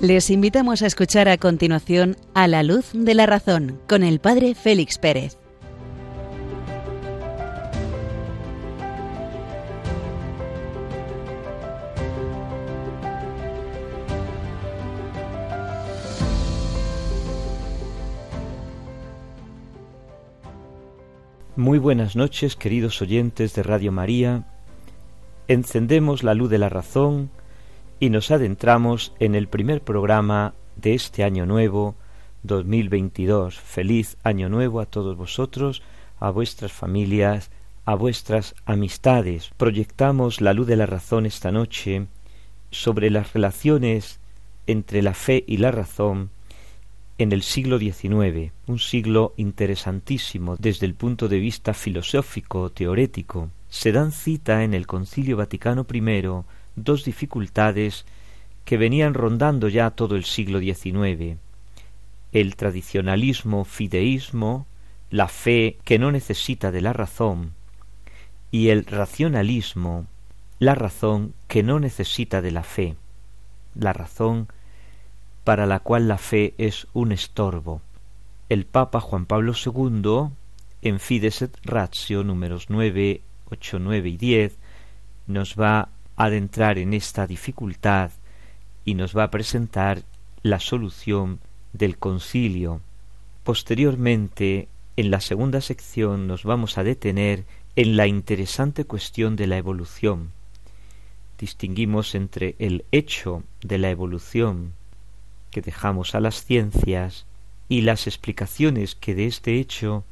Les invitamos a escuchar a continuación A la luz de la razón con el Padre Félix Pérez. Muy buenas noches, queridos oyentes de Radio María. Encendemos la luz de la razón y nos adentramos en el primer programa de este año nuevo 2022. Feliz año nuevo a todos vosotros, a vuestras familias, a vuestras amistades. Proyectamos la luz de la razón esta noche sobre las relaciones entre la fe y la razón en el siglo XIX, un siglo interesantísimo desde el punto de vista filosófico teorético. Se dan cita en el Concilio Vaticano I dos dificultades que venían rondando ya todo el siglo XIX el tradicionalismo fideísmo, la fe que no necesita de la razón, y el racionalismo, la razón que no necesita de la fe, la razón para la cual la fe es un estorbo. El Papa Juan Pablo II, en Fides et Ratio números nueve, ocho, nueve y diez, nos va adentrar en esta dificultad y nos va a presentar la solución del concilio. Posteriormente, en la segunda sección, nos vamos a detener en la interesante cuestión de la evolución. Distinguimos entre el hecho de la evolución que dejamos a las ciencias y las explicaciones que de este hecho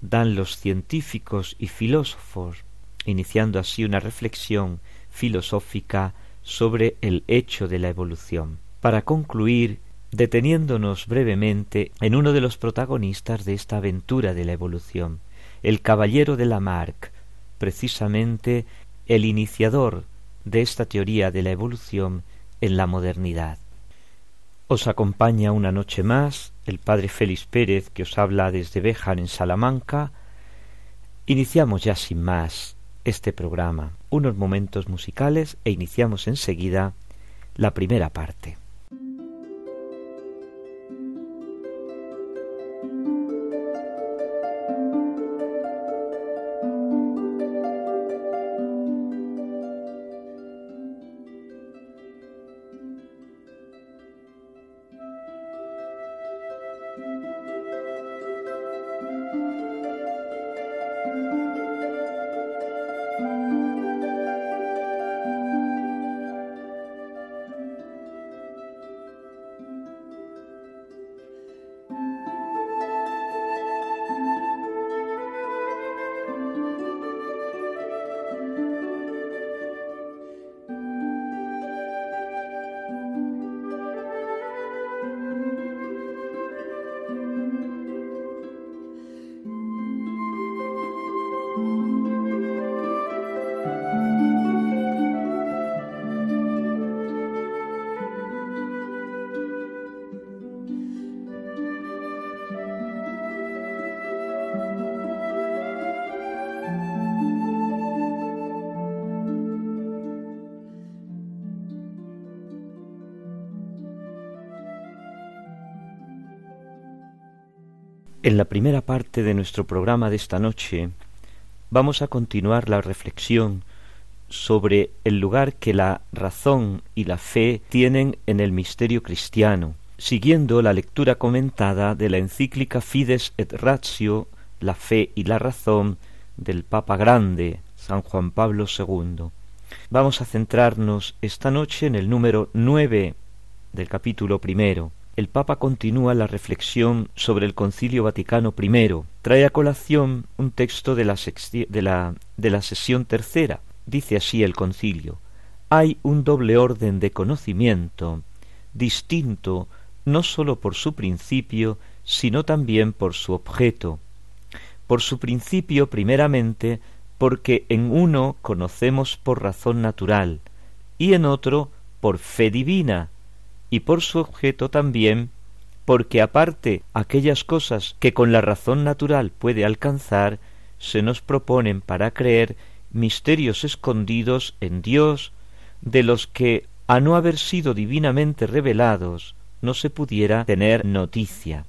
dan los científicos y filósofos iniciando así una reflexión filosófica sobre el hecho de la evolución. Para concluir, deteniéndonos brevemente en uno de los protagonistas de esta aventura de la evolución, el caballero de Lamarck, precisamente el iniciador de esta teoría de la evolución en la modernidad. Os acompaña una noche más el padre Félix Pérez que os habla desde Béjar en Salamanca. Iniciamos ya sin más este programa, unos momentos musicales e iniciamos enseguida la primera parte. En la primera parte de nuestro programa de esta noche vamos a continuar la reflexión sobre el lugar que la razón y la fe tienen en el misterio cristiano, siguiendo la lectura comentada de la encíclica Fides et Ratio, la fe y la razón del Papa Grande, San Juan Pablo II. Vamos a centrarnos esta noche en el número nueve del capítulo primero, el Papa continúa la reflexión sobre el Concilio Vaticano I. Trae a colación un texto de la, de la, de la sesión tercera. Dice así el concilio. Hay un doble orden de conocimiento, distinto no sólo por su principio, sino también por su objeto. Por su principio, primeramente, porque en uno conocemos por razón natural, y en otro por fe divina, y por su objeto también, porque aparte aquellas cosas que con la razón natural puede alcanzar, se nos proponen para creer misterios escondidos en Dios, de los que a no haber sido divinamente revelados, no se pudiera tener noticia.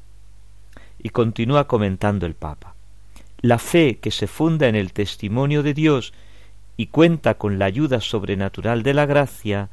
Y continúa comentando el Papa. La fe que se funda en el testimonio de Dios y cuenta con la ayuda sobrenatural de la gracia,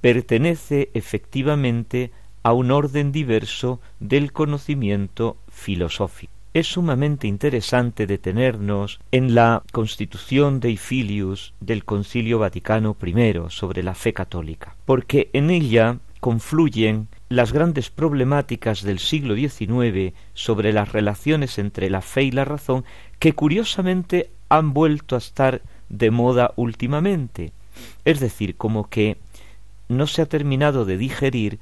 pertenece efectivamente a un orden diverso del conocimiento filosófico. Es sumamente interesante detenernos en la constitución de Ifilius del Concilio Vaticano I sobre la fe católica, porque en ella confluyen las grandes problemáticas del siglo XIX sobre las relaciones entre la fe y la razón que curiosamente han vuelto a estar de moda últimamente. Es decir, como que no se ha terminado de digerir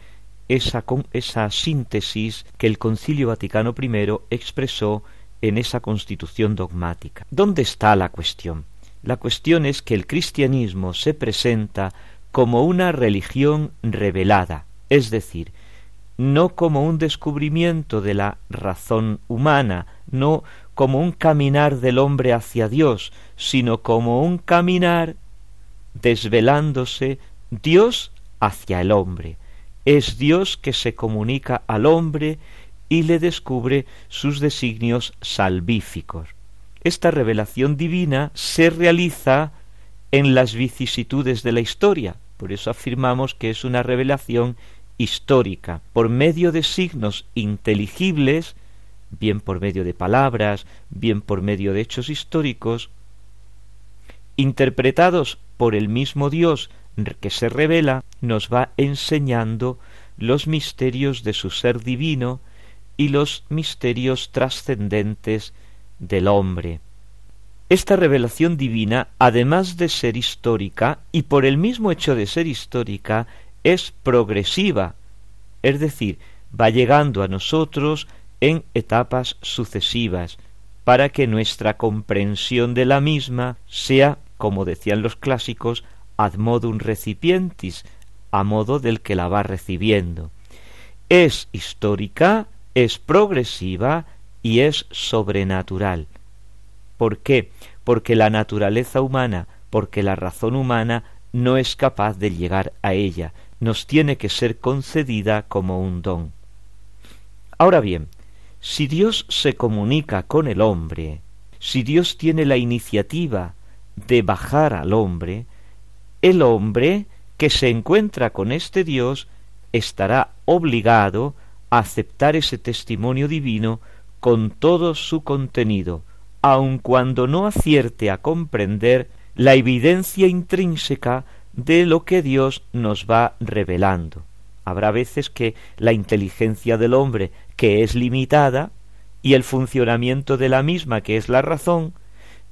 esa, esa síntesis que el Concilio Vaticano I expresó en esa constitución dogmática. ¿Dónde está la cuestión? La cuestión es que el cristianismo se presenta como una religión revelada, es decir, no como un descubrimiento de la razón humana, no como un caminar del hombre hacia Dios, sino como un caminar desvelándose Dios hacia el hombre. Es Dios que se comunica al hombre y le descubre sus designios salvíficos. Esta revelación divina se realiza en las vicisitudes de la historia, por eso afirmamos que es una revelación histórica, por medio de signos inteligibles, bien por medio de palabras, bien por medio de hechos históricos, interpretados por el mismo Dios que se revela, nos va enseñando los misterios de su ser divino y los misterios trascendentes del hombre. Esta revelación divina, además de ser histórica, y por el mismo hecho de ser histórica, es progresiva, es decir, va llegando a nosotros en etapas sucesivas, para que nuestra comprensión de la misma sea, como decían los clásicos, ad modum recipientis, a modo del que la va recibiendo. Es histórica, es progresiva y es sobrenatural. ¿Por qué? Porque la naturaleza humana, porque la razón humana no es capaz de llegar a ella, nos tiene que ser concedida como un don. Ahora bien, si Dios se comunica con el hombre, si Dios tiene la iniciativa de bajar al hombre, el hombre que se encuentra con este Dios estará obligado a aceptar ese testimonio divino con todo su contenido, aun cuando no acierte a comprender la evidencia intrínseca de lo que Dios nos va revelando. Habrá veces que la inteligencia del hombre, que es limitada, y el funcionamiento de la misma, que es la razón,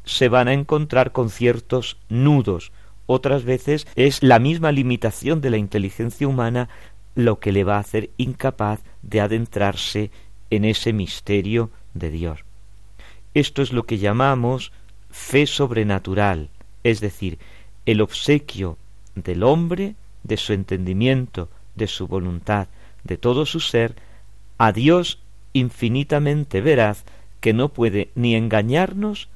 se van a encontrar con ciertos nudos. Otras veces es la misma limitación de la inteligencia humana lo que le va a hacer incapaz de adentrarse en ese misterio de Dios. Esto es lo que llamamos fe sobrenatural, es decir, el obsequio del hombre, de su entendimiento, de su voluntad, de todo su ser, a Dios infinitamente veraz, que no puede ni engañarnos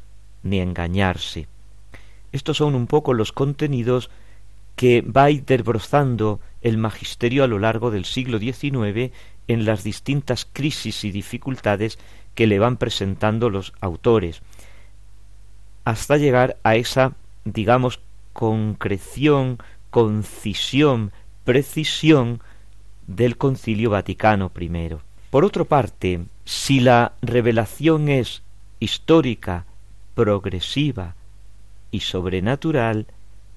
ni engañarse. Estos son un poco los contenidos que va interbrozando el magisterio a lo largo del siglo XIX en las distintas crisis y dificultades que le van presentando los autores, hasta llegar a esa, digamos, concreción, concisión, precisión del Concilio Vaticano I. Por otra parte, si la revelación es histórica, progresiva y sobrenatural,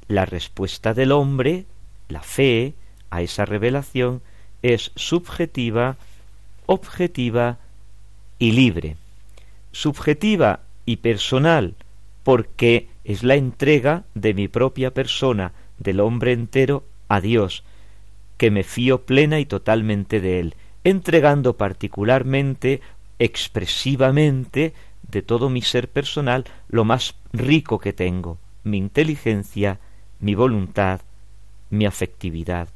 la respuesta del hombre, la fe, a esa revelación es subjetiva, objetiva y libre. Subjetiva y personal porque es la entrega de mi propia persona, del hombre entero, a Dios, que me fío plena y totalmente de Él, entregando particularmente, expresivamente, de todo mi ser personal, lo más rico que tengo, mi inteligencia, mi voluntad, mi afectividad.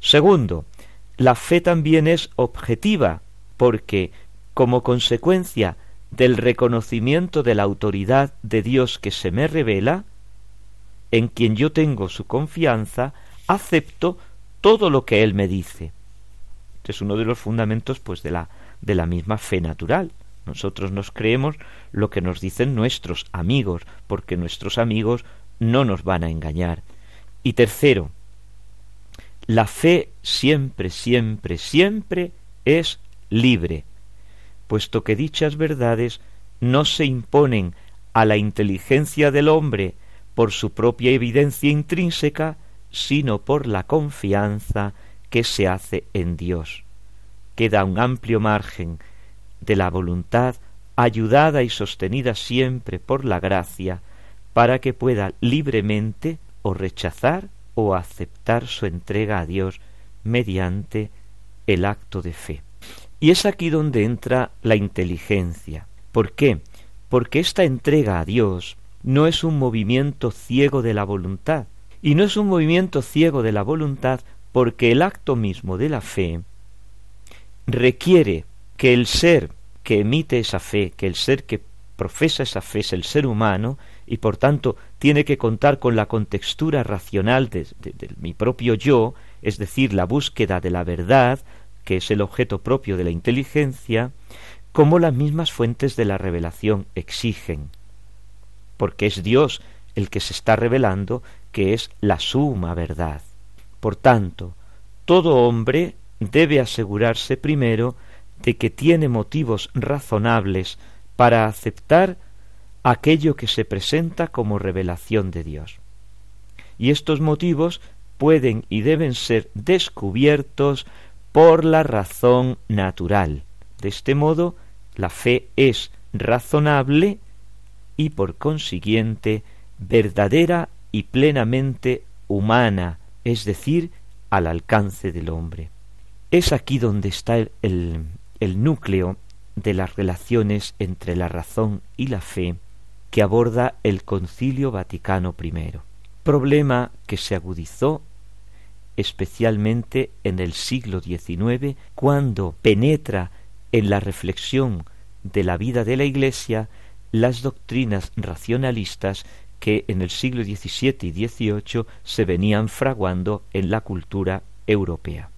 Segundo, la fe también es objetiva, porque, como consecuencia del reconocimiento de la autoridad de Dios que se me revela, en quien yo tengo su confianza, acepto todo lo que él me dice. Este es uno de los fundamentos pues de la de la misma fe natural. Nosotros nos creemos lo que nos dicen nuestros amigos, porque nuestros amigos no nos van a engañar. Y tercero, la fe siempre, siempre, siempre es libre, puesto que dichas verdades no se imponen a la inteligencia del hombre por su propia evidencia intrínseca, sino por la confianza que se hace en Dios. Queda un amplio margen de la voluntad ayudada y sostenida siempre por la gracia, para que pueda libremente o rechazar o aceptar su entrega a Dios mediante el acto de fe. Y es aquí donde entra la inteligencia. ¿Por qué? Porque esta entrega a Dios no es un movimiento ciego de la voluntad, y no es un movimiento ciego de la voluntad porque el acto mismo de la fe requiere que el ser que emite esa fe, que el ser que profesa esa fe es el ser humano, y por tanto tiene que contar con la contextura racional de, mi propio yo, es decir, la búsqueda de la verdad, que es el objeto propio de la inteligencia, como las mismas fuentes de la revelación exigen, porque es Dios el que se está revelando, que es la suma verdad. Por tanto, todo hombre debe asegurarse primero de que tiene motivos razonables para aceptar aquello que se presenta como revelación de Dios. Y estos motivos pueden y deben ser descubiertos por la razón natural. De este modo, la fe es razonable y por consiguiente verdadera y plenamente humana, es decir, al alcance del hombre. Es aquí donde está el, el, núcleo de las relaciones entre la razón y la fe que aborda el Concilio Vaticano I, problema que se agudizó especialmente en el siglo XIX, cuando penetra en la reflexión de la vida de la Iglesia las doctrinas racionalistas que en el siglo XVII y XVIII se venían fraguando en la cultura europea.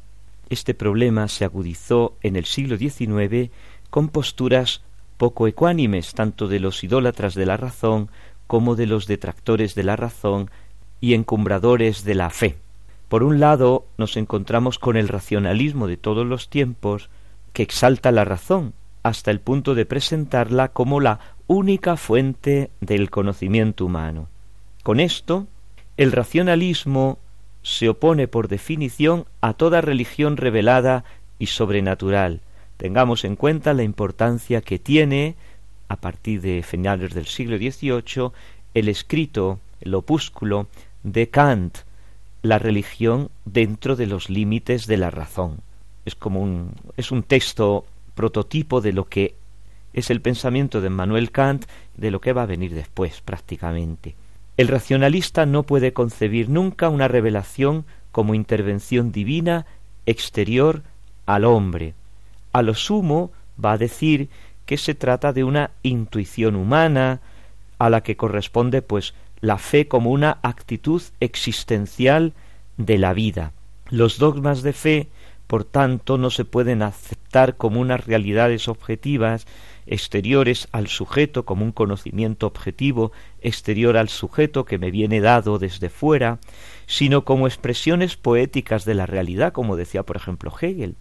Este problema se agudizó en el siglo XIX con posturas poco ecuánimes tanto de los idólatras de la razón como de los detractores de la razón y encumbradores de la fe. Por un lado nos encontramos con el racionalismo de todos los tiempos que exalta la razón hasta el punto de presentarla como la única fuente del conocimiento humano. Con esto, el racionalismo se opone por definición a toda religión revelada y sobrenatural, Tengamos en cuenta la importancia que tiene, a partir de finales del siglo XVIII, el escrito, el opúsculo de Kant, la religión dentro de los límites de la razón. Es como un, es un texto prototipo de lo que es el pensamiento de Manuel Kant, de lo que va a venir después prácticamente. El racionalista no puede concebir nunca una revelación como intervención divina exterior al hombre, a lo sumo va a decir que se trata de una intuición humana a la que corresponde pues la fe como una actitud existencial de la vida. Los dogmas de fe, por tanto, no se pueden aceptar como unas realidades objetivas exteriores al sujeto, como un conocimiento objetivo exterior al sujeto que me viene dado desde fuera, sino como expresiones poéticas de la realidad, como decía por ejemplo Hegel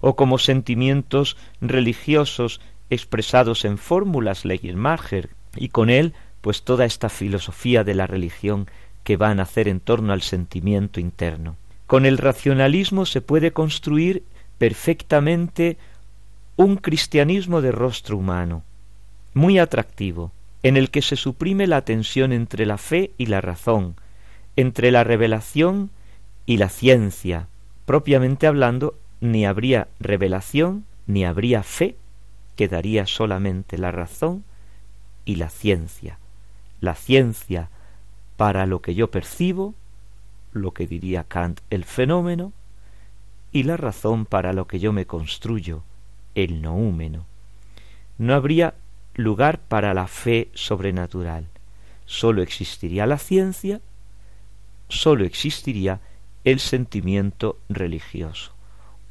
o como sentimientos religiosos expresados en fórmulas Leyenmacher, y con él pues toda esta filosofía de la religión que va a nacer en torno al sentimiento interno. Con el racionalismo se puede construir perfectamente un cristianismo de rostro humano, muy atractivo, en el que se suprime la tensión entre la fe y la razón, entre la revelación y la ciencia, propiamente hablando ni habría revelación, ni habría fe, quedaría solamente la razón y la ciencia. La ciencia para lo que yo percibo, lo que diría Kant el fenómeno, y la razón para lo que yo me construyo, el noúmeno. No habría lugar para la fe sobrenatural. Sólo existiría la ciencia, sólo existiría el sentimiento religioso.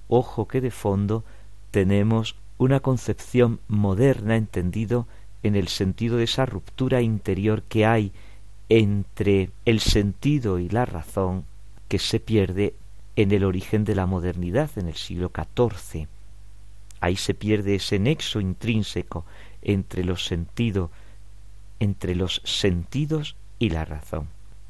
Ojo que de fondo tenemos una concepción moderna entendido en el sentido de esa ruptura interior que hay entre el sentido y la razón que se pierde en el origen de la modernidad en el siglo XIV. Ahí se pierde ese nexo intrínseco entre los sentidos, entre los sentidos y la razón.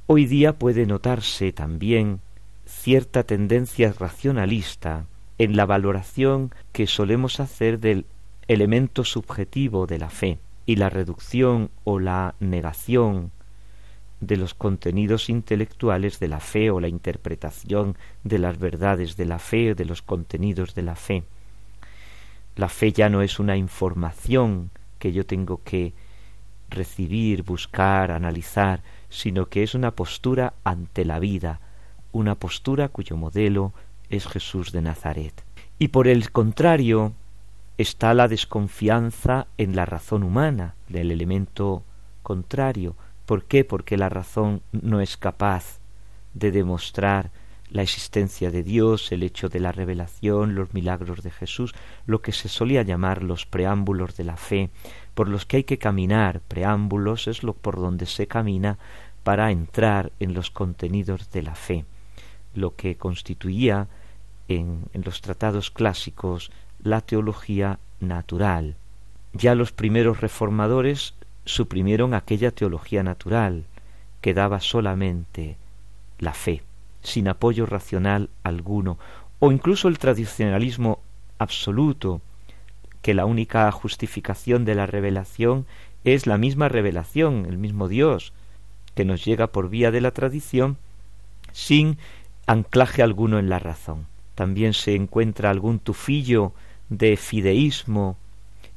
Hoy día puede notarse también cierta tendencia racionalista en la valoración que solemos hacer del elemento subjetivo de la fe y la reducción o la negación de los contenidos intelectuales de la fe o la interpretación de las verdades de la fe o de los contenidos de la fe. La fe ya no es una información que yo tengo que recibir, buscar, analizar, sino que es una postura ante la vida, una postura cuyo modelo es Jesús de Nazaret. Y por el contrario está la desconfianza en la razón humana, del elemento contrario. ¿Por qué? Porque la razón no es capaz de demostrar la existencia de Dios, el hecho de la revelación, los milagros de Jesús, lo que se solía llamar los preámbulos de la fe, por los que hay que caminar. Preámbulos es lo por donde se camina para entrar en los contenidos de la fe, lo que constituía en, los tratados clásicos la teología natural. Ya los primeros reformadores suprimieron aquella teología natural que daba solamente la fe sin apoyo racional alguno, o incluso el tradicionalismo absoluto, que la única justificación de la revelación es la misma revelación, el mismo Dios, que nos llega por vía de la tradición, sin anclaje alguno en la razón. También se encuentra algún tufillo de fideísmo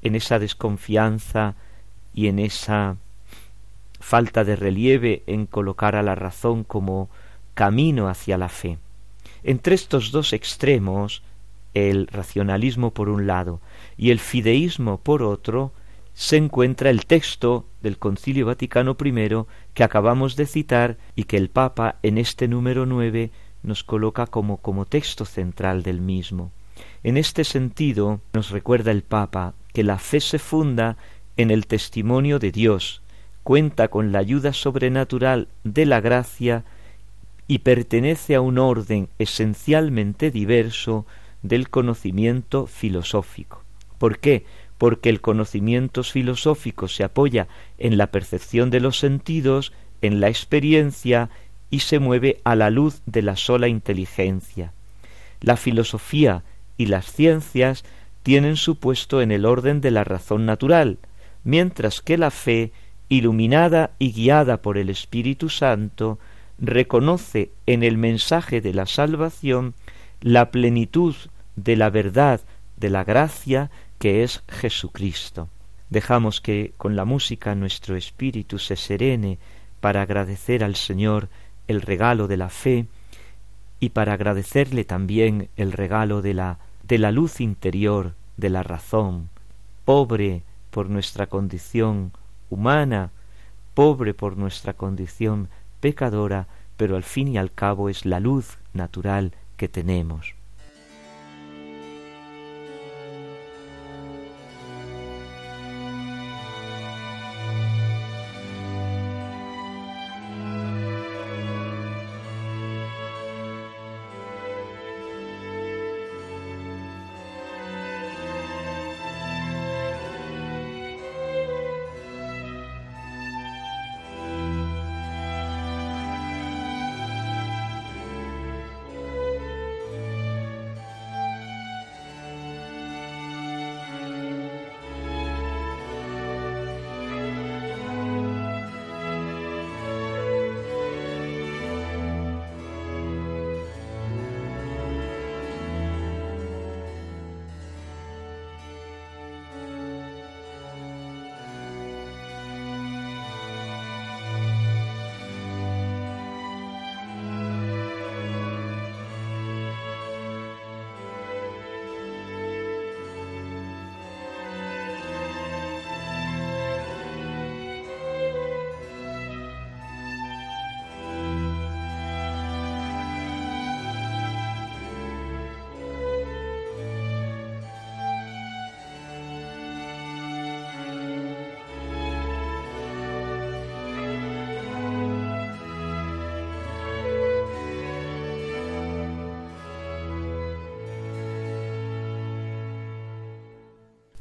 en esa desconfianza y en esa falta de relieve en colocar a la razón como camino hacia la fe. Entre estos dos extremos, el racionalismo por un lado y el fideísmo por otro, se encuentra el texto del Concilio Vaticano I que acabamos de citar y que el Papa en este número nueve nos coloca como, como texto central del mismo. En este sentido, nos recuerda el Papa que la fe se funda en el testimonio de Dios, cuenta con la ayuda sobrenatural de la gracia y pertenece a un orden esencialmente diverso del conocimiento filosófico. ¿Por qué? Porque el conocimiento filosófico se apoya en la percepción de los sentidos, en la experiencia y se mueve a la luz de la sola inteligencia. La filosofía y las ciencias tienen su puesto en el orden de la razón natural, mientras que la fe, iluminada y guiada por el Espíritu Santo, reconoce en el mensaje de la salvación la plenitud de la verdad, de la gracia que es Jesucristo. Dejamos que con la música nuestro espíritu se serene para agradecer al Señor el regalo de la fe y para agradecerle también el regalo de la de la luz interior de la razón, pobre por nuestra condición humana, pobre por nuestra condición pecadora, pero al fin y al cabo es la luz natural que tenemos.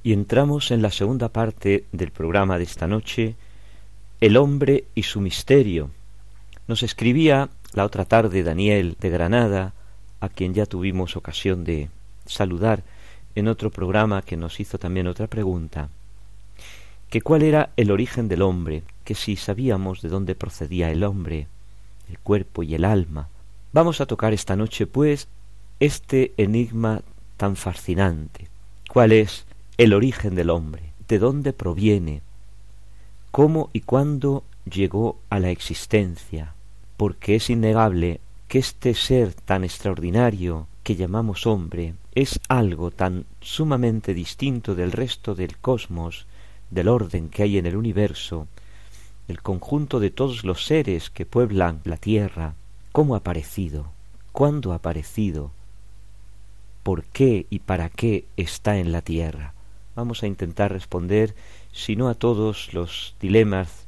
Y entramos en la segunda parte del programa de esta noche, El hombre y su misterio. Nos escribía la otra tarde Daniel de Granada, a quien ya tuvimos ocasión de saludar en otro programa que nos hizo también otra pregunta, que cuál era el origen del hombre, que si sabíamos de dónde procedía el hombre, el cuerpo y el alma. Vamos a tocar esta noche, pues, este enigma tan fascinante. ¿Cuál es el origen del hombre? ¿De dónde proviene? ¿Cómo y cuándo llegó a la existencia? Porque es innegable que este ser tan extraordinario que llamamos hombre es algo tan sumamente distinto del resto del cosmos, del orden que hay en el universo, el conjunto de todos los seres que pueblan la tierra, cómo ha aparecido, cuándo ha aparecido, por qué y para qué está en la tierra. Vamos a intentar responder, si no a todos los dilemas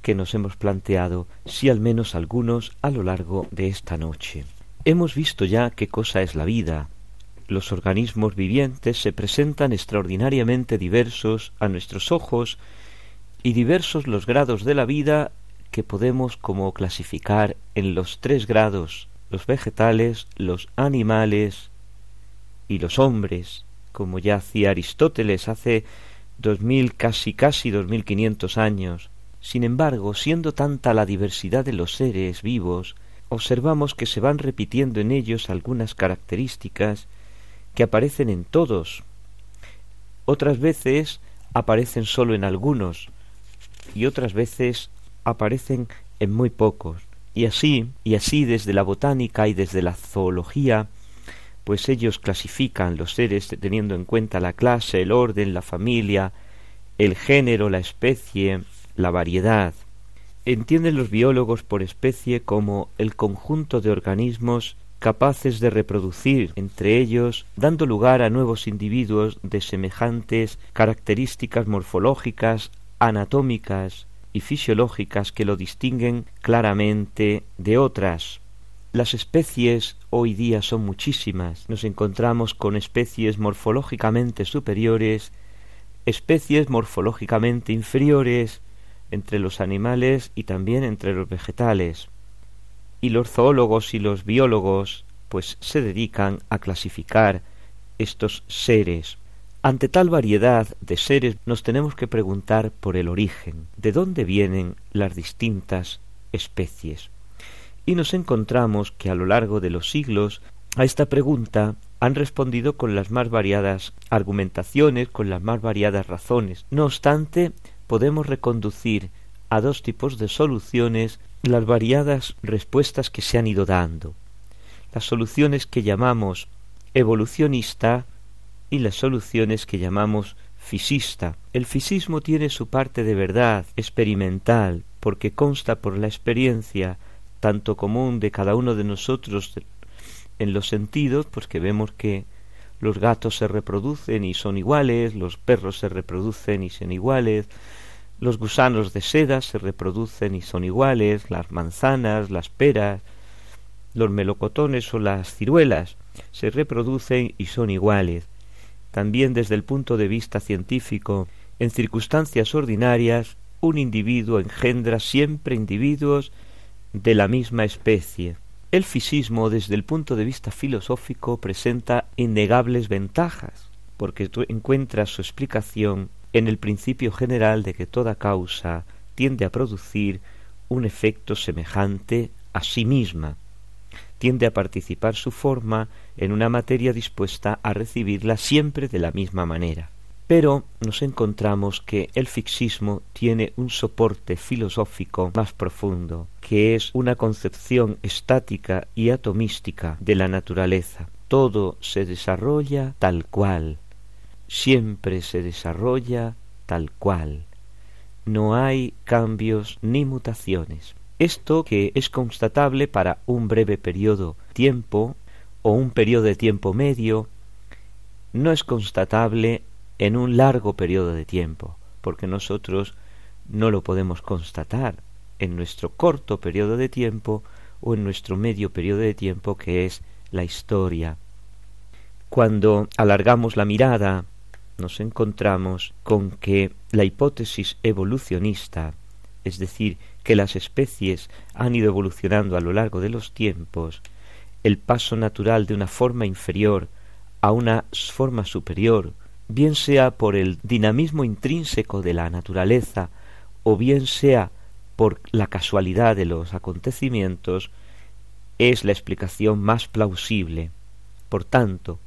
que nos hemos planteado, si al menos algunos a lo largo de esta noche. Hemos visto ya qué cosa es la vida. Los organismos vivientes se presentan extraordinariamente diversos a nuestros ojos y diversos los grados de la vida que podemos como clasificar en los tres grados, los vegetales, los animales y los hombres, como ya hacía Aristóteles hace dos mil casi casi dos mil quinientos años. Sin embargo, siendo tanta la diversidad de los seres vivos, observamos que se van repitiendo en ellos algunas características que aparecen en todos. Otras veces aparecen sólo en algunos y otras veces aparecen en muy pocos. Y así, y así desde la botánica y desde la zoología, pues ellos clasifican los seres teniendo en cuenta la clase, el orden, la familia, el género, la especie, la variedad. Entienden los biólogos por especie como el conjunto de organismos capaces de reproducir entre ellos, dando lugar a nuevos individuos de semejantes características morfológicas, anatómicas y fisiológicas que lo distinguen claramente de otras. Las especies hoy día son muchísimas. Nos encontramos con especies morfológicamente superiores, especies morfológicamente inferiores, entre los animales y también entre los vegetales. Y los zoólogos y los biólogos pues se dedican a clasificar estos seres. Ante tal variedad de seres nos tenemos que preguntar por el origen, de dónde vienen las distintas especies. Y nos encontramos que a lo largo de los siglos a esta pregunta han respondido con las más variadas argumentaciones, con las más variadas razones. No obstante, podemos reconducir a dos tipos de soluciones las variadas respuestas que se han ido dando. Las soluciones que llamamos evolucionista y las soluciones que llamamos fisista. El fisismo tiene su parte de verdad experimental, porque consta por la experiencia tanto común de cada uno de nosotros en los sentidos, pues que vemos que los gatos se reproducen y son iguales, los perros se reproducen y son iguales, los gusanos de seda se reproducen y son iguales, las manzanas, las peras, los melocotones o las ciruelas se reproducen y son iguales. También desde el punto de vista científico, en circunstancias ordinarias, un individuo engendra siempre individuos de la misma especie. El fisismo, desde el punto de vista filosófico, presenta innegables ventajas, porque encuentra su explicación en el principio general de que toda causa tiende a producir un efecto semejante a sí misma, tiende a participar su forma en una materia dispuesta a recibirla siempre de la misma manera. Pero nos encontramos que el fixismo tiene un soporte filosófico más profundo, que es una concepción estática y atomística de la naturaleza. Todo se desarrolla tal cual, siempre se desarrolla tal cual. No hay cambios ni mutaciones. Esto que es constatable para un breve periodo tiempo o un periodo de tiempo medio, no es constatable en un largo periodo de tiempo, porque nosotros no lo podemos constatar en nuestro corto periodo de tiempo o en nuestro medio periodo de tiempo que es la historia. Cuando alargamos la mirada nos encontramos con que la hipótesis evolucionista, es decir, que las especies han ido evolucionando a lo largo de los tiempos, el paso natural de una forma inferior a una forma superior, bien sea por el dinamismo intrínseco de la naturaleza, o bien sea por la casualidad de los acontecimientos, es la explicación más plausible. Por tanto,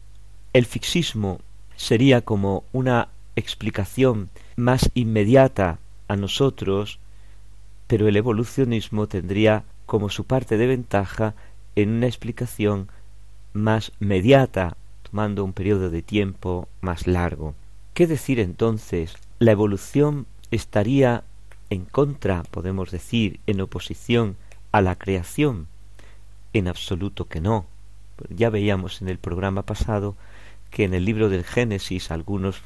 el fixismo sería como una explicación más inmediata a nosotros, pero el evolucionismo tendría como su parte de ventaja en una explicación más mediata, tomando un periodo de tiempo más largo. ¿Qué decir entonces? La evolución estaría en contra, podemos decir, en oposición a la creación. En absoluto que no. Ya veíamos en el programa pasado que en el libro del Génesis algunos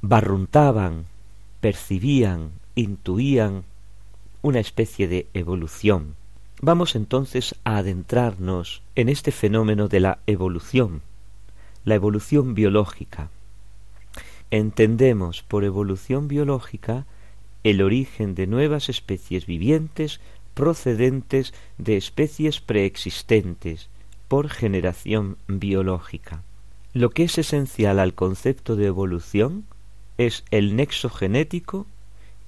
barruntaban, percibían, intuían una especie de evolución. Vamos entonces a adentrarnos en este fenómeno de la evolución, la evolución biológica. Entendemos por evolución biológica el origen de nuevas especies vivientes procedentes de especies preexistentes por generación biológica. Lo que es esencial al concepto de evolución es el nexo genético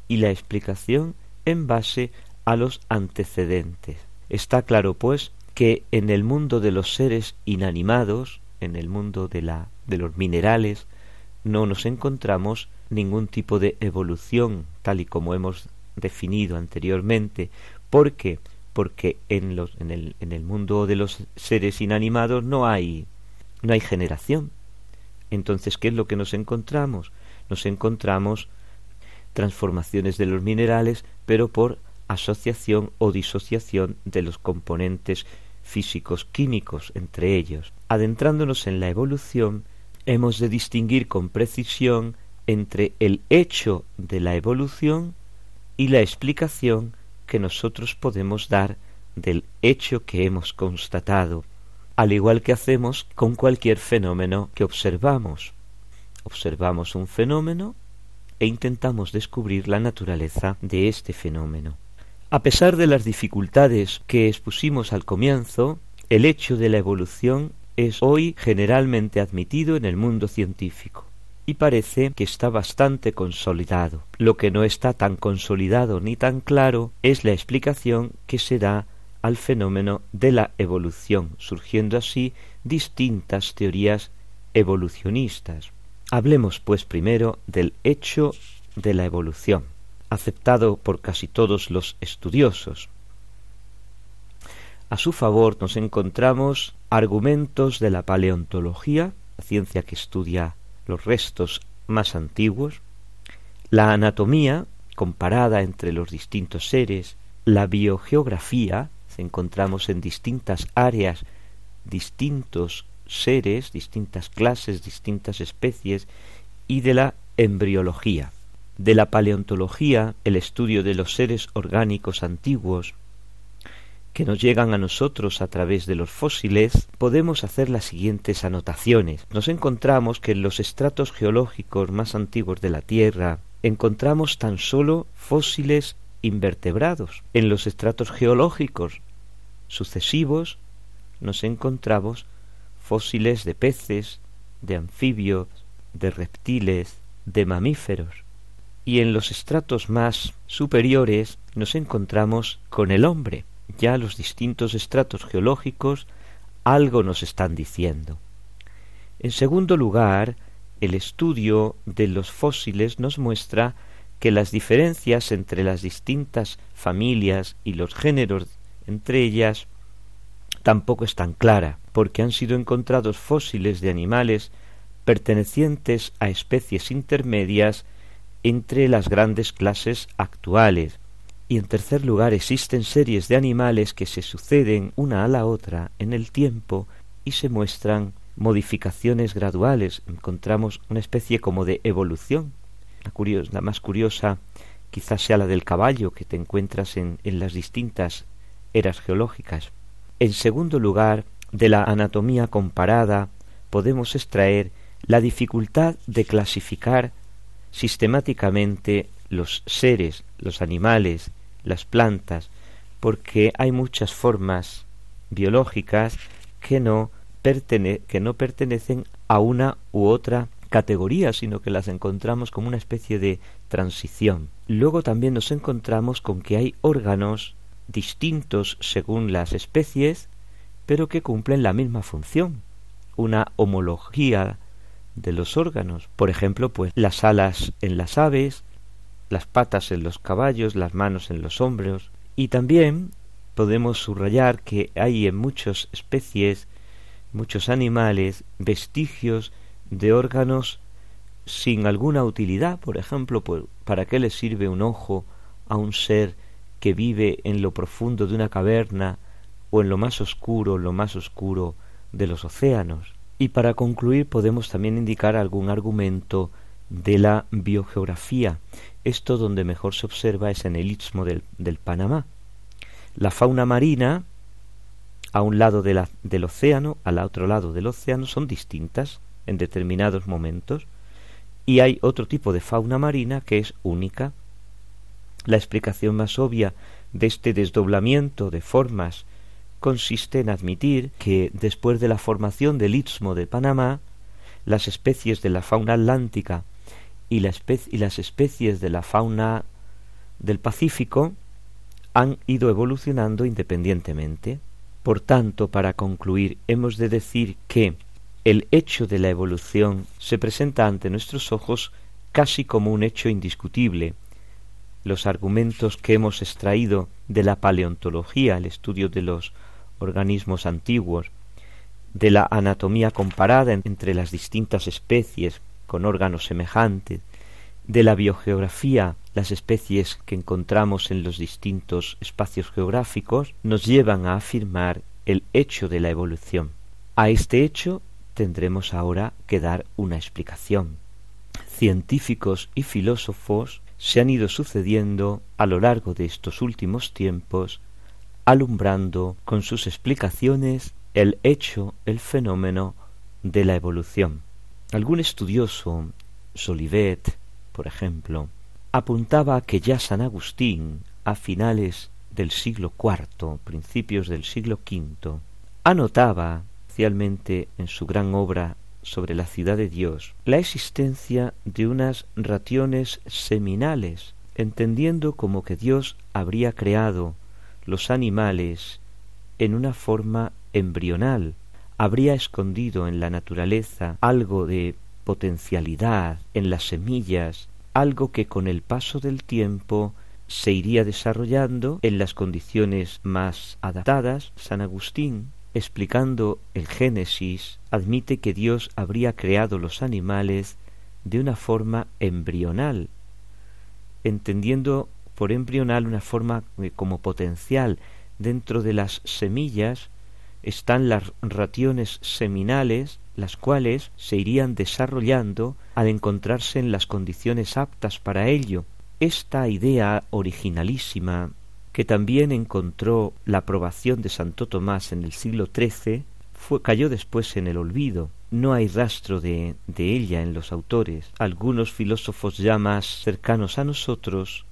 y la explicación en base a los antecedentes. Está claro, pues, que en el mundo de los seres inanimados, en el mundo de, la, de los minerales, no nos encontramos ningún tipo de evolución, tal y como hemos definido anteriormente. ¿Por qué? Porque en, los, en, el, en el mundo de los seres inanimados no hay no hay generación. Entonces, ¿qué es lo que nos encontramos? Nos encontramos transformaciones de los minerales, pero por asociación o disociación de los componentes físicos químicos entre ellos. Adentrándonos en la evolución, hemos de distinguir con precisión entre el hecho de la evolución y la explicación que nosotros podemos dar del hecho que hemos constatado al igual que hacemos con cualquier fenómeno que observamos. Observamos un fenómeno e intentamos descubrir la naturaleza de este fenómeno. A pesar de las dificultades que expusimos al comienzo, el hecho de la evolución es hoy generalmente admitido en el mundo científico y parece que está bastante consolidado. Lo que no está tan consolidado ni tan claro es la explicación que se da al fenómeno de la evolución, surgiendo así distintas teorías evolucionistas. Hablemos, pues, primero del hecho de la evolución, aceptado por casi todos los estudiosos. A su favor nos encontramos argumentos de la paleontología, la ciencia que estudia los restos más antiguos, la anatomía comparada entre los distintos seres, la biogeografía, encontramos en distintas áreas distintos seres, distintas clases, distintas especies y de la embriología. De la paleontología, el estudio de los seres orgánicos antiguos, que nos llegan a nosotros a través de los fósiles, podemos hacer las siguientes anotaciones. Nos encontramos que en los estratos geológicos más antiguos de la Tierra encontramos tan solo fósiles invertebrados. En los estratos geológicos sucesivos nos encontramos fósiles de peces, de anfibios, de reptiles, de mamíferos. Y en los estratos más superiores nos encontramos con el hombre. Ya los distintos estratos geológicos algo nos están diciendo. En segundo lugar, el estudio de los fósiles nos muestra que las diferencias entre las distintas familias y los géneros entre ellas tampoco es tan clara, porque han sido encontrados fósiles de animales pertenecientes a especies intermedias entre las grandes clases actuales. Y en tercer lugar existen series de animales que se suceden una a la otra en el tiempo y se muestran modificaciones graduales. Encontramos una especie como de evolución la, más curiosa quizás sea la del caballo que te encuentras en, en las distintas eras geológicas. En segundo lugar, de la anatomía comparada podemos extraer la dificultad de clasificar sistemáticamente los seres, los animales, las plantas, porque hay muchas formas biológicas que no, que no pertenecen a una u otra categoría, sino que las encontramos como una especie de transición. Luego también nos encontramos con que hay órganos distintos según las especies, pero que cumplen la misma función, una homología de los órganos. Por ejemplo, pues las alas en las aves, las patas en los caballos, las manos en los hombros. Y también podemos subrayar que hay en muchas especies, muchos animales, vestigios de órganos sin alguna utilidad. Por ejemplo, pues, ¿para qué le sirve un ojo a un ser que vive en lo profundo de una caverna o en lo más oscuro, lo más oscuro de los océanos? Y para concluir podemos también indicar algún argumento de la biogeografía. Esto donde mejor se observa es en el istmo del, Panamá. La fauna marina, a un lado del océano, al otro lado del océano, son distintas en determinados momentos, y hay otro tipo de fauna marina que es única. La explicación más obvia de este desdoblamiento de formas consiste en admitir que después de la formación del istmo de Panamá, las especies de la fauna atlántica y, y las especies de la fauna del Pacífico han ido evolucionando independientemente. Por tanto, para concluir, hemos de decir que el hecho de la evolución se presenta ante nuestros ojos casi como un hecho indiscutible. Los argumentos que hemos extraído de la paleontología, el estudio de los organismos antiguos, de la anatomía comparada entre las distintas especies con órganos semejantes, de la biogeografía, las especies que encontramos en los distintos espacios geográficos, nos llevan a afirmar el hecho de la evolución. A este hecho tendremos ahora que dar una explicación. Científicos y filósofos se han ido sucediendo a lo largo de estos últimos tiempos alumbrando con sus explicaciones el hecho, el fenómeno de la evolución. Algún estudioso, Solivet, por ejemplo, apuntaba que ya San Agustín, a finales del siglo IV, principios del siglo V, anotaba, especialmente en su gran obra sobre la ciudad de Dios, la existencia de unas raciones seminales, entendiendo como que Dios habría creado los animales en una forma embrional. Habría escondido en la naturaleza algo de potencialidad, en las semillas, algo que con el paso del tiempo se iría desarrollando en las condiciones más adaptadas. San Agustín, explicando el Génesis, admite que Dios habría creado los animales de una forma embrional, entendiendo por embrional una forma eh, como potencial. Dentro de las semillas están las raciones seminales, las cuales se irían desarrollando al encontrarse en las condiciones aptas para ello. Esta idea originalísima, que también encontró la aprobación de Santo Tomás en el siglo XIII, cayó después en el olvido. No hay rastro de, de ella en los autores. Algunos filósofos ya más cercanos a nosotros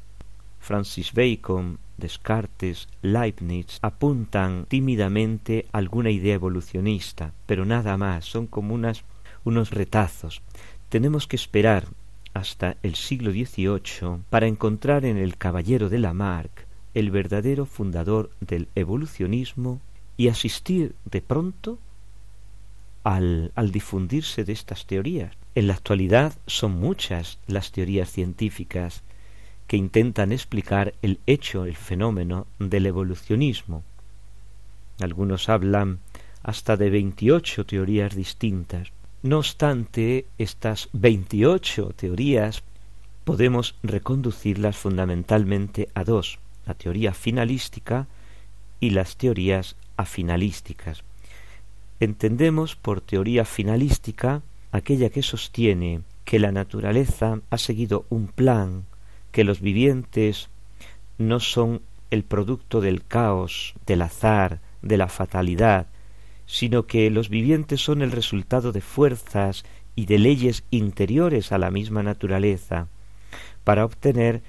Francis Bacon, Descartes, Leibniz apuntan tímidamente alguna idea evolucionista, pero nada más, son como unas, unos retazos. Tenemos que esperar hasta el siglo XVIII para encontrar en el Caballero de Lamarck el verdadero fundador del evolucionismo y asistir de pronto al, al difundirse de estas teorías. En la actualidad son muchas las teorías científicas que intentan explicar el hecho, el fenómeno del evolucionismo. Algunos hablan hasta de veintiocho teorías distintas. No obstante, estas veintiocho teorías podemos reconducirlas fundamentalmente a dos, la teoría finalística y las teorías afinalísticas. Entendemos por teoría finalística aquella que sostiene que la naturaleza ha seguido un plan que los vivientes no son el producto del caos, del azar, de la fatalidad, sino que los vivientes son el resultado de fuerzas y de leyes interiores a la misma naturaleza, para obtener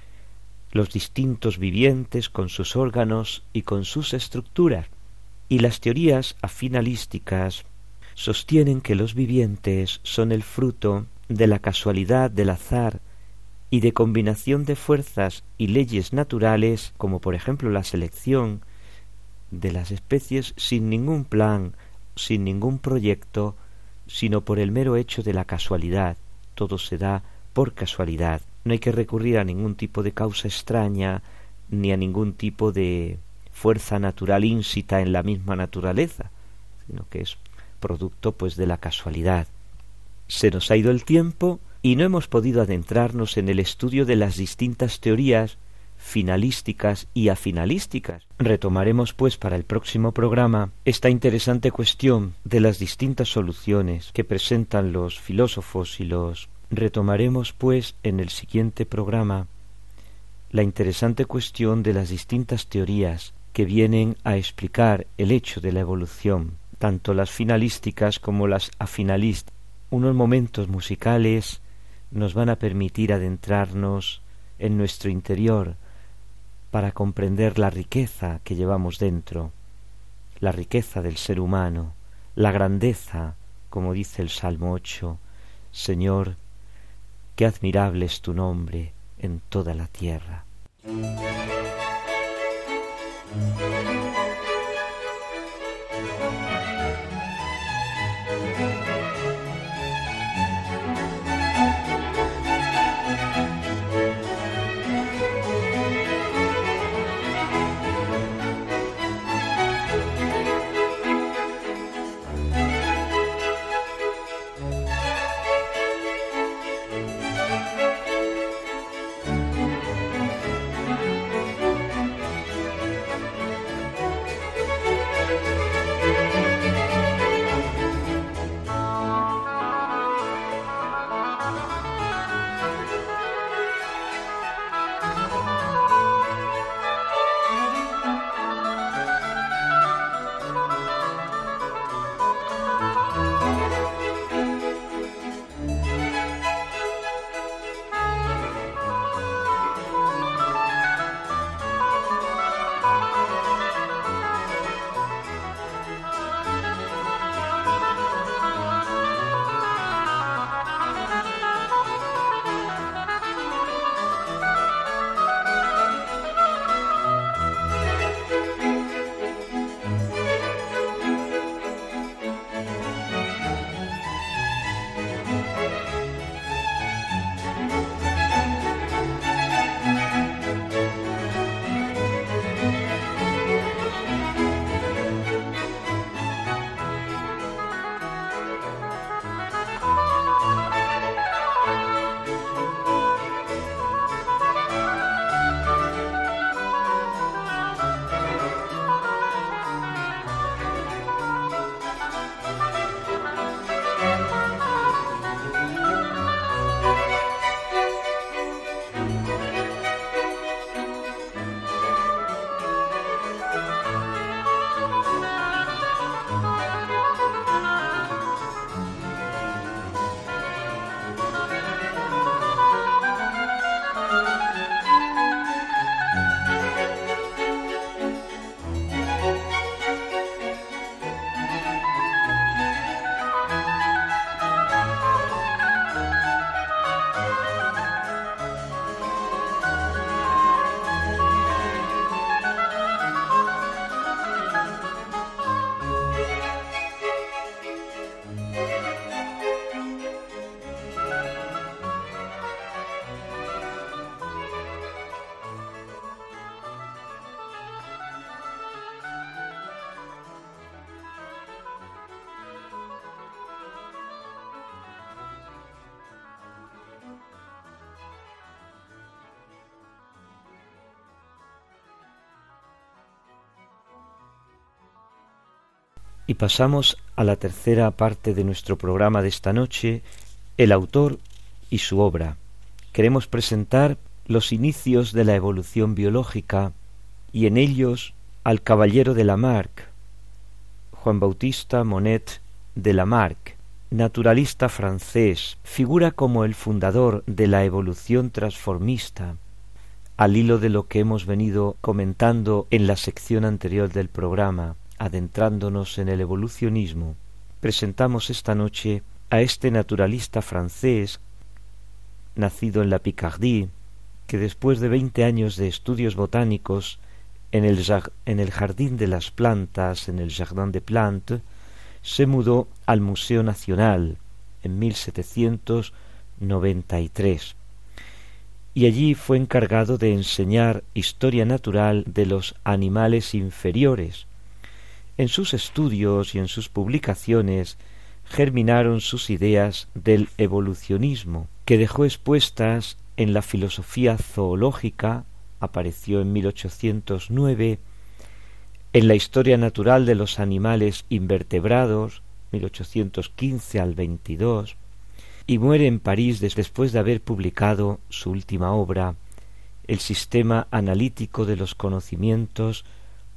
los distintos vivientes con sus órganos y con sus estructuras. Y las teorías afinalísticas sostienen que los vivientes son el fruto de la casualidad del azar y de combinación de fuerzas y leyes naturales, como por ejemplo la selección de las especies sin ningún plan, sin ningún proyecto, sino por el mero hecho de la casualidad. Todo se da por casualidad. No hay que recurrir a ningún tipo de causa extraña, ni a ningún tipo de fuerza natural ínsita en la misma naturaleza, sino que es producto pues de la casualidad. Se nos ha ido el tiempo y no hemos podido adentrarnos en el estudio de las distintas teorías finalísticas y afinalísticas. Retomaremos, pues, para el próximo programa esta interesante cuestión de las distintas soluciones que presentan los filósofos y los retomaremos, pues, en el siguiente programa la interesante cuestión de las distintas teorías que vienen a explicar el hecho de la evolución, tanto las finalísticas como las afinalísticas. Unos momentos musicales nos van a permitir adentrarnos en nuestro interior para comprender la riqueza que llevamos dentro, la riqueza del ser humano, la grandeza, como dice el Salmo 8, Señor, qué admirable es tu nombre en toda la tierra. Y pasamos a la tercera parte de nuestro programa de esta noche, el autor y su obra. Queremos presentar los inicios de la evolución biológica y en ellos al caballero de Lamarck, Juan Bautista Monet de Lamarck, naturalista francés, figura como el fundador de la evolución transformista, al hilo de lo que hemos venido comentando en la sección anterior del programa, adentrándonos en el evolucionismo, presentamos esta noche a este naturalista francés, nacido en la Picardie, que después de veinte años de estudios botánicos en el, en el Jardín de las Plantas, en el Jardin de Plantes, se mudó al Museo Nacional en 1793 y allí fue encargado de enseñar historia natural de los animales inferiores. En sus estudios y en sus publicaciones germinaron sus ideas del evolucionismo, que dejó expuestas en la filosofía zoológica, apareció en 1809, en la historia natural de los animales invertebrados, 1815 al 22, y muere en París después de haber publicado su última obra, El sistema analítico de los conocimientos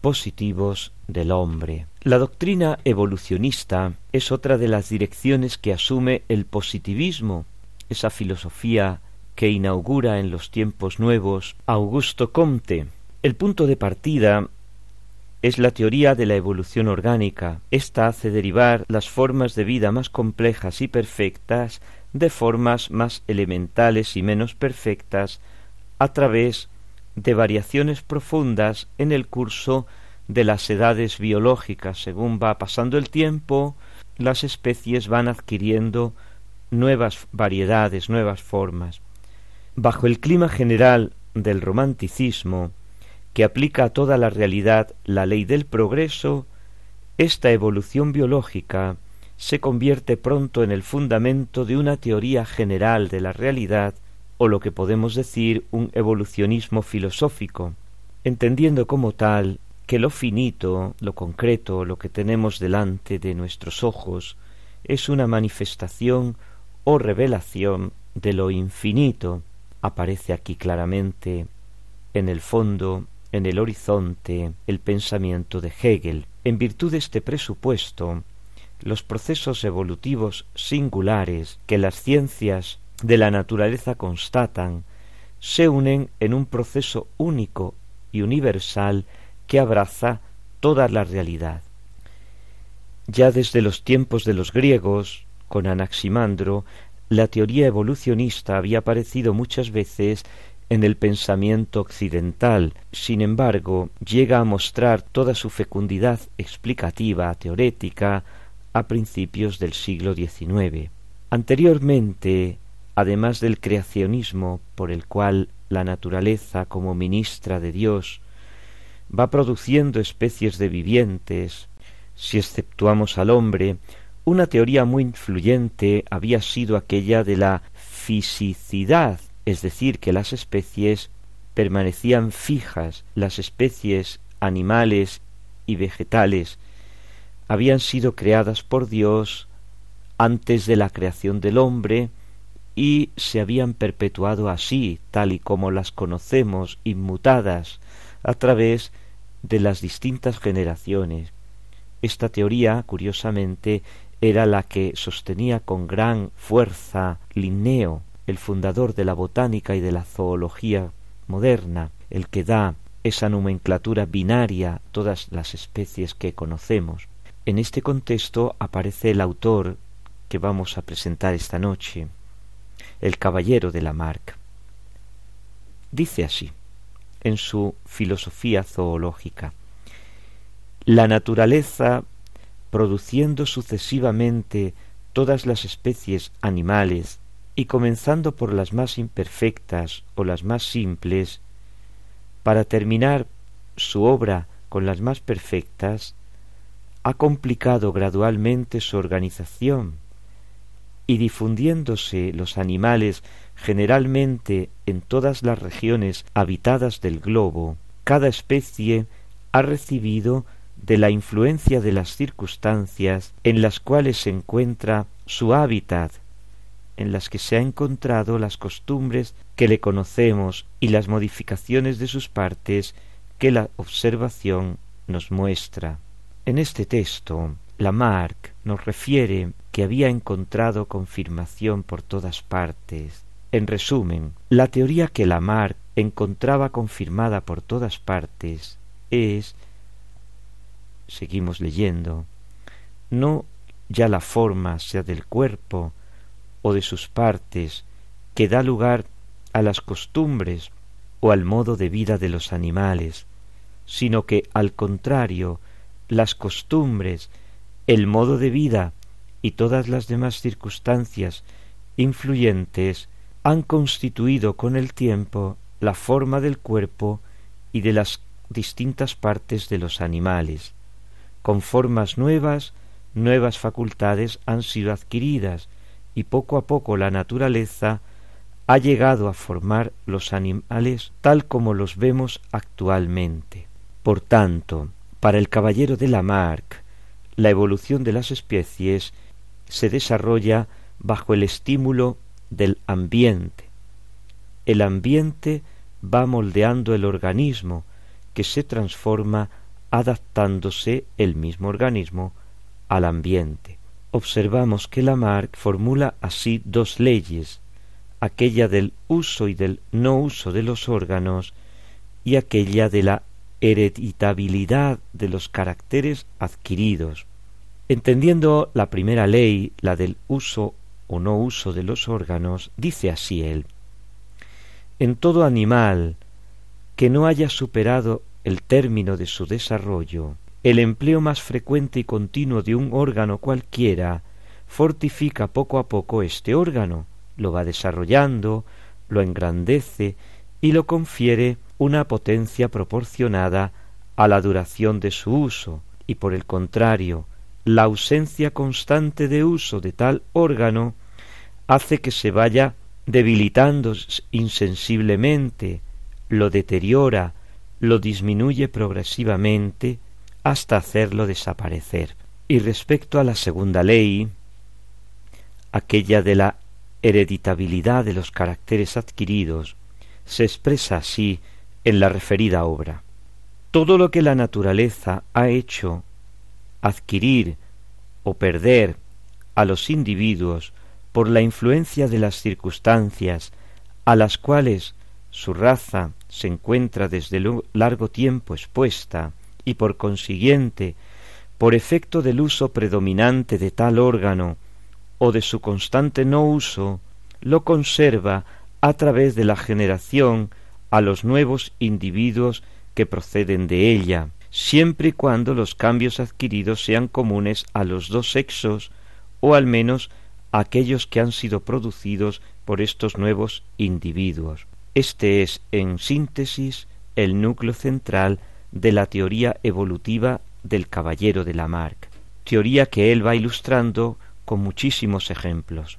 positivos del hombre. La doctrina evolucionista es otra de las direcciones que asume el positivismo, esa filosofía que inaugura en los tiempos nuevos Augusto Comte. El punto de partida es la teoría de la evolución orgánica. Esta hace derivar las formas de vida más complejas y perfectas de formas más elementales y menos perfectas a través de variaciones profundas en el curso de las edades biológicas. Según va pasando el tiempo, las especies van adquiriendo nuevas variedades, nuevas formas. Bajo el clima general del romanticismo, que aplica a toda la realidad la ley del progreso, esta evolución biológica se convierte pronto en el fundamento de una teoría general de la realidad o lo que podemos decir un evolucionismo filosófico, entendiendo como tal que lo finito, lo concreto, lo que tenemos delante de nuestros ojos, es una manifestación o revelación de lo infinito, aparece aquí claramente en el fondo en el horizonte el pensamiento de Hegel. En virtud de este presupuesto, los procesos evolutivos singulares que las ciencias de la naturaleza constatan se unen en un proceso único y universal que abraza toda la realidad. Ya desde los tiempos de los griegos, con Anaximandro, la teoría evolucionista había aparecido muchas veces en el pensamiento occidental, sin embargo, llega a mostrar toda su fecundidad explicativa, teorética, a principios del siglo XIX. Anteriormente, además del creacionismo por el cual la naturaleza como ministra de Dios va produciendo especies de vivientes, si exceptuamos al hombre, una teoría muy influyente había sido aquella de la fisicidad es decir, que las especies permanecían fijas, las especies animales y vegetales habían sido creadas por Dios antes de la creación del hombre y se habían perpetuado así, tal y como las conocemos, inmutadas a través de las distintas generaciones. Esta teoría, curiosamente, era la que sostenía con gran fuerza Linneo, el fundador de la botánica y de la zoología moderna, el que da esa nomenclatura binaria a todas las especies que conocemos. En este contexto aparece el autor que vamos a presentar esta noche, el caballero de Lamarck. Dice así, en su filosofía zoológica, la naturaleza, produciendo sucesivamente todas las especies animales, y comenzando por las más imperfectas o las más simples, para terminar su obra con las más perfectas, ha complicado gradualmente su organización y difundiéndose los animales generalmente en todas las regiones habitadas del globo, cada especie ha recibido de la influencia de las circunstancias en las cuales se encuentra su hábitat en las que se ha encontrado las costumbres que le conocemos y las modificaciones de sus partes que la observación nos muestra. En este texto, Lamarck nos refiere que había encontrado confirmación por todas partes. En resumen, la teoría que Lamarck encontraba confirmada por todas partes es, seguimos leyendo, no ya la forma sea del cuerpo o de sus partes que da lugar a las costumbres o al modo de vida de los animales, sino que al contrario las costumbres, el modo de vida y todas las demás circunstancias influyentes han constituido con el tiempo la forma del cuerpo y de las distintas partes de los animales. Con formas nuevas, nuevas facultades han sido adquiridas y poco a poco la naturaleza ha llegado a formar los animales tal como los vemos actualmente. Por tanto, para el caballero de Lamarck, la evolución de las especies se desarrolla bajo el estímulo del ambiente. El ambiente va moldeando el organismo, que se transforma adaptándose el mismo organismo al ambiente. Observamos que Lamarck formula así dos leyes, aquella del uso y del no uso de los órganos y aquella de la hereditabilidad de los caracteres adquiridos. Entendiendo la primera ley, la del uso o no uso de los órganos, dice así él En todo animal que no haya superado el término de su desarrollo, el empleo más frecuente y continuo de un órgano cualquiera fortifica poco a poco este órgano, lo va desarrollando, lo engrandece y lo confiere una potencia proporcionada a la duración de su uso, y por el contrario, la ausencia constante de uso de tal órgano hace que se vaya debilitando insensiblemente, lo deteriora, lo disminuye progresivamente hasta hacerlo desaparecer. Y respecto a la segunda ley, aquella de la hereditabilidad de los caracteres adquiridos, se expresa así en la referida obra. Todo lo que la naturaleza ha hecho adquirir o perder a los individuos por la influencia de las circunstancias a las cuales su raza se encuentra desde largo tiempo expuesta y por consiguiente por efecto del uso predominante de tal órgano o de su constante no uso, lo conserva a través de la generación a los nuevos individuos que proceden de ella, siempre y cuando los cambios adquiridos sean comunes a los dos sexos o al menos a aquellos que han sido producidos por estos nuevos individuos. Este es, en síntesis, el núcleo central de la teoría evolutiva del caballero de Lamarck, teoría que él va ilustrando con muchísimos ejemplos.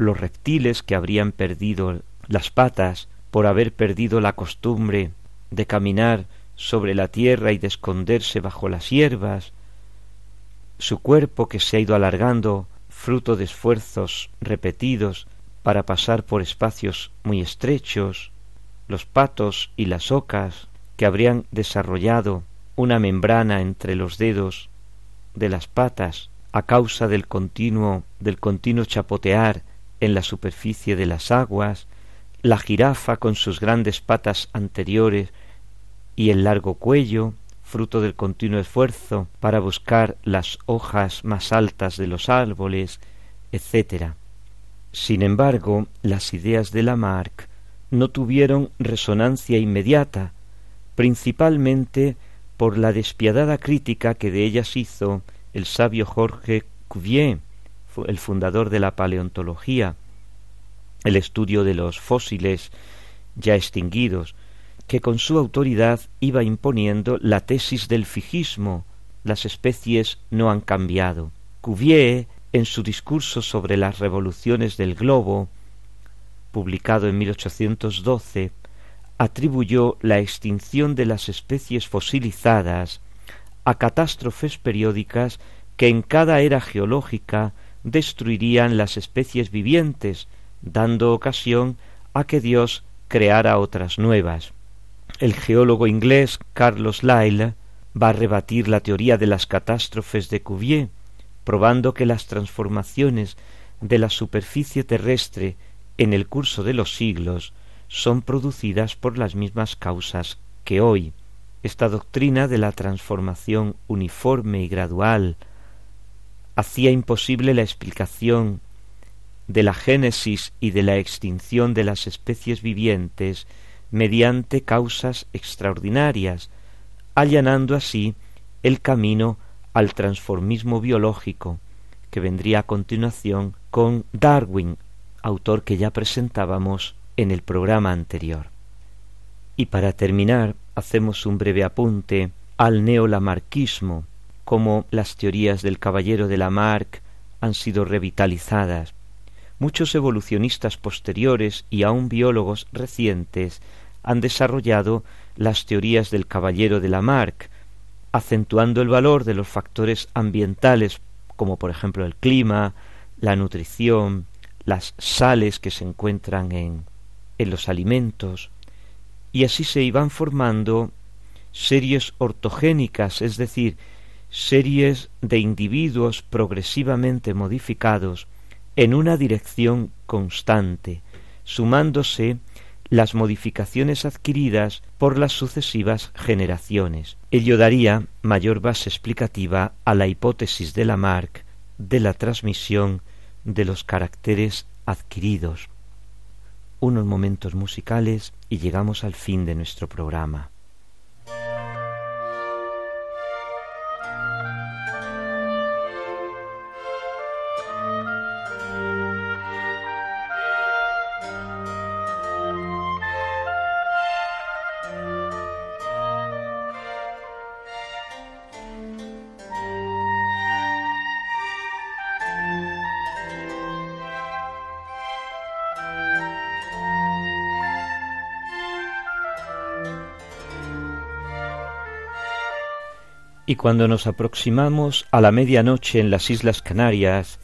Los reptiles que habrían perdido las patas por haber perdido la costumbre de caminar sobre la tierra y de esconderse bajo las hierbas, su cuerpo que se ha ido alargando fruto de esfuerzos repetidos para pasar por espacios muy estrechos, los patos y las ocas que habrían desarrollado una membrana entre los dedos de las patas a causa del continuo del continuo chapotear en la superficie de las aguas, la jirafa con sus grandes patas anteriores y el largo cuello, fruto del continuo esfuerzo para buscar las hojas más altas de los árboles, etc. Sin embargo, las ideas de Lamarck no tuvieron resonancia inmediata, principalmente por la despiadada crítica que de ellas hizo el sabio Jorge Cuvier, el fundador de la paleontología, el estudio de los fósiles ya extinguidos, que con su autoridad iba imponiendo la tesis del fijismo, las especies no han cambiado. Cuvier, en su discurso sobre las revoluciones del globo, publicado en 1812, atribuyó la extinción de las especies fosilizadas a catástrofes periódicas que en cada era geológica destruirían las especies vivientes, dando ocasión a que Dios creara otras nuevas. El geólogo inglés Carlos Lyell va a rebatir la teoría de las catástrofes de Cuvier probando que las transformaciones de la superficie terrestre en el curso de los siglos son producidas por las mismas causas que hoy. Esta doctrina de la transformación uniforme y gradual hacía imposible la explicación de la génesis y de la extinción de las especies vivientes mediante causas extraordinarias, allanando así el camino al transformismo biológico, que vendría a continuación con Darwin, autor que ya presentábamos en el programa anterior. Y para terminar, hacemos un breve apunte al neolamarquismo, como las teorías del caballero de Lamarck han sido revitalizadas. Muchos evolucionistas posteriores y aun biólogos recientes han desarrollado las teorías del caballero de Lamarck, acentuando el valor de los factores ambientales como por ejemplo el clima, la nutrición, las sales que se encuentran en, en los alimentos, y así se iban formando series ortogénicas, es decir, series de individuos progresivamente modificados en una dirección constante, sumándose las modificaciones adquiridas por las sucesivas generaciones. Ello daría mayor base explicativa a la hipótesis de Lamarck de la transmisión de los caracteres adquiridos. Unos momentos musicales y llegamos al fin de nuestro programa. Y cuando nos aproximamos a la medianoche en las Islas Canarias,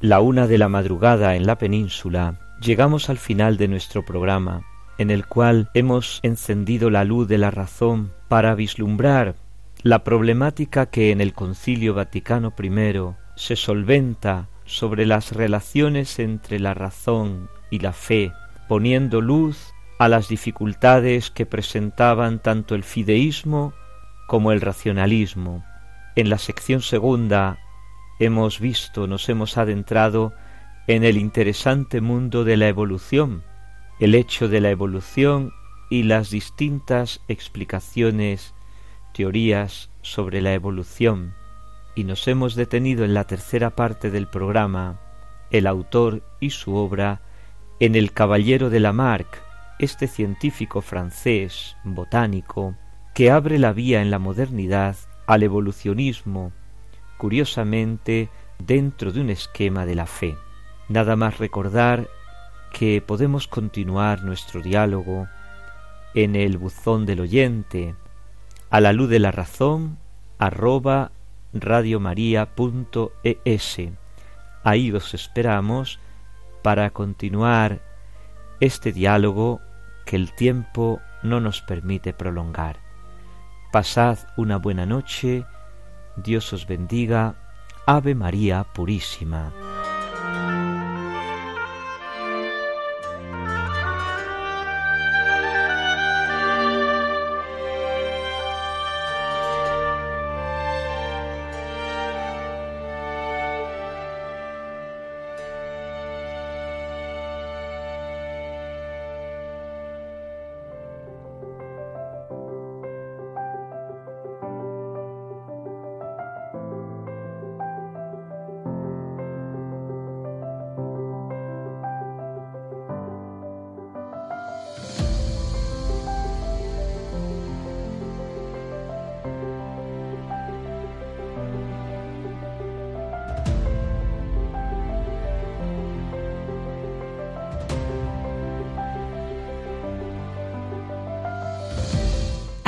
la una de la madrugada en la península, llegamos al final de nuestro programa, en el cual hemos encendido la luz de la razón para vislumbrar la problemática que en el Concilio Vaticano I se solventa sobre las relaciones entre la razón y la fe, poniendo luz a las dificultades que presentaban tanto el fideísmo como el racionalismo. En la sección segunda hemos visto, nos hemos adentrado en el interesante mundo de la evolución, el hecho de la evolución y las distintas explicaciones, teorías sobre la evolución, y nos hemos detenido en la tercera parte del programa, el autor y su obra, en el Caballero de Lamarck, este científico francés, botánico, que abre la vía en la modernidad al evolucionismo, curiosamente dentro de un esquema de la fe. Nada más recordar que podemos continuar nuestro diálogo en el buzón del oyente a la luz de la razón arroba radiomaria.es. Ahí os esperamos para continuar este diálogo que el tiempo no nos permite prolongar. Pasad una buena noche, Dios os bendiga, Ave María Purísima.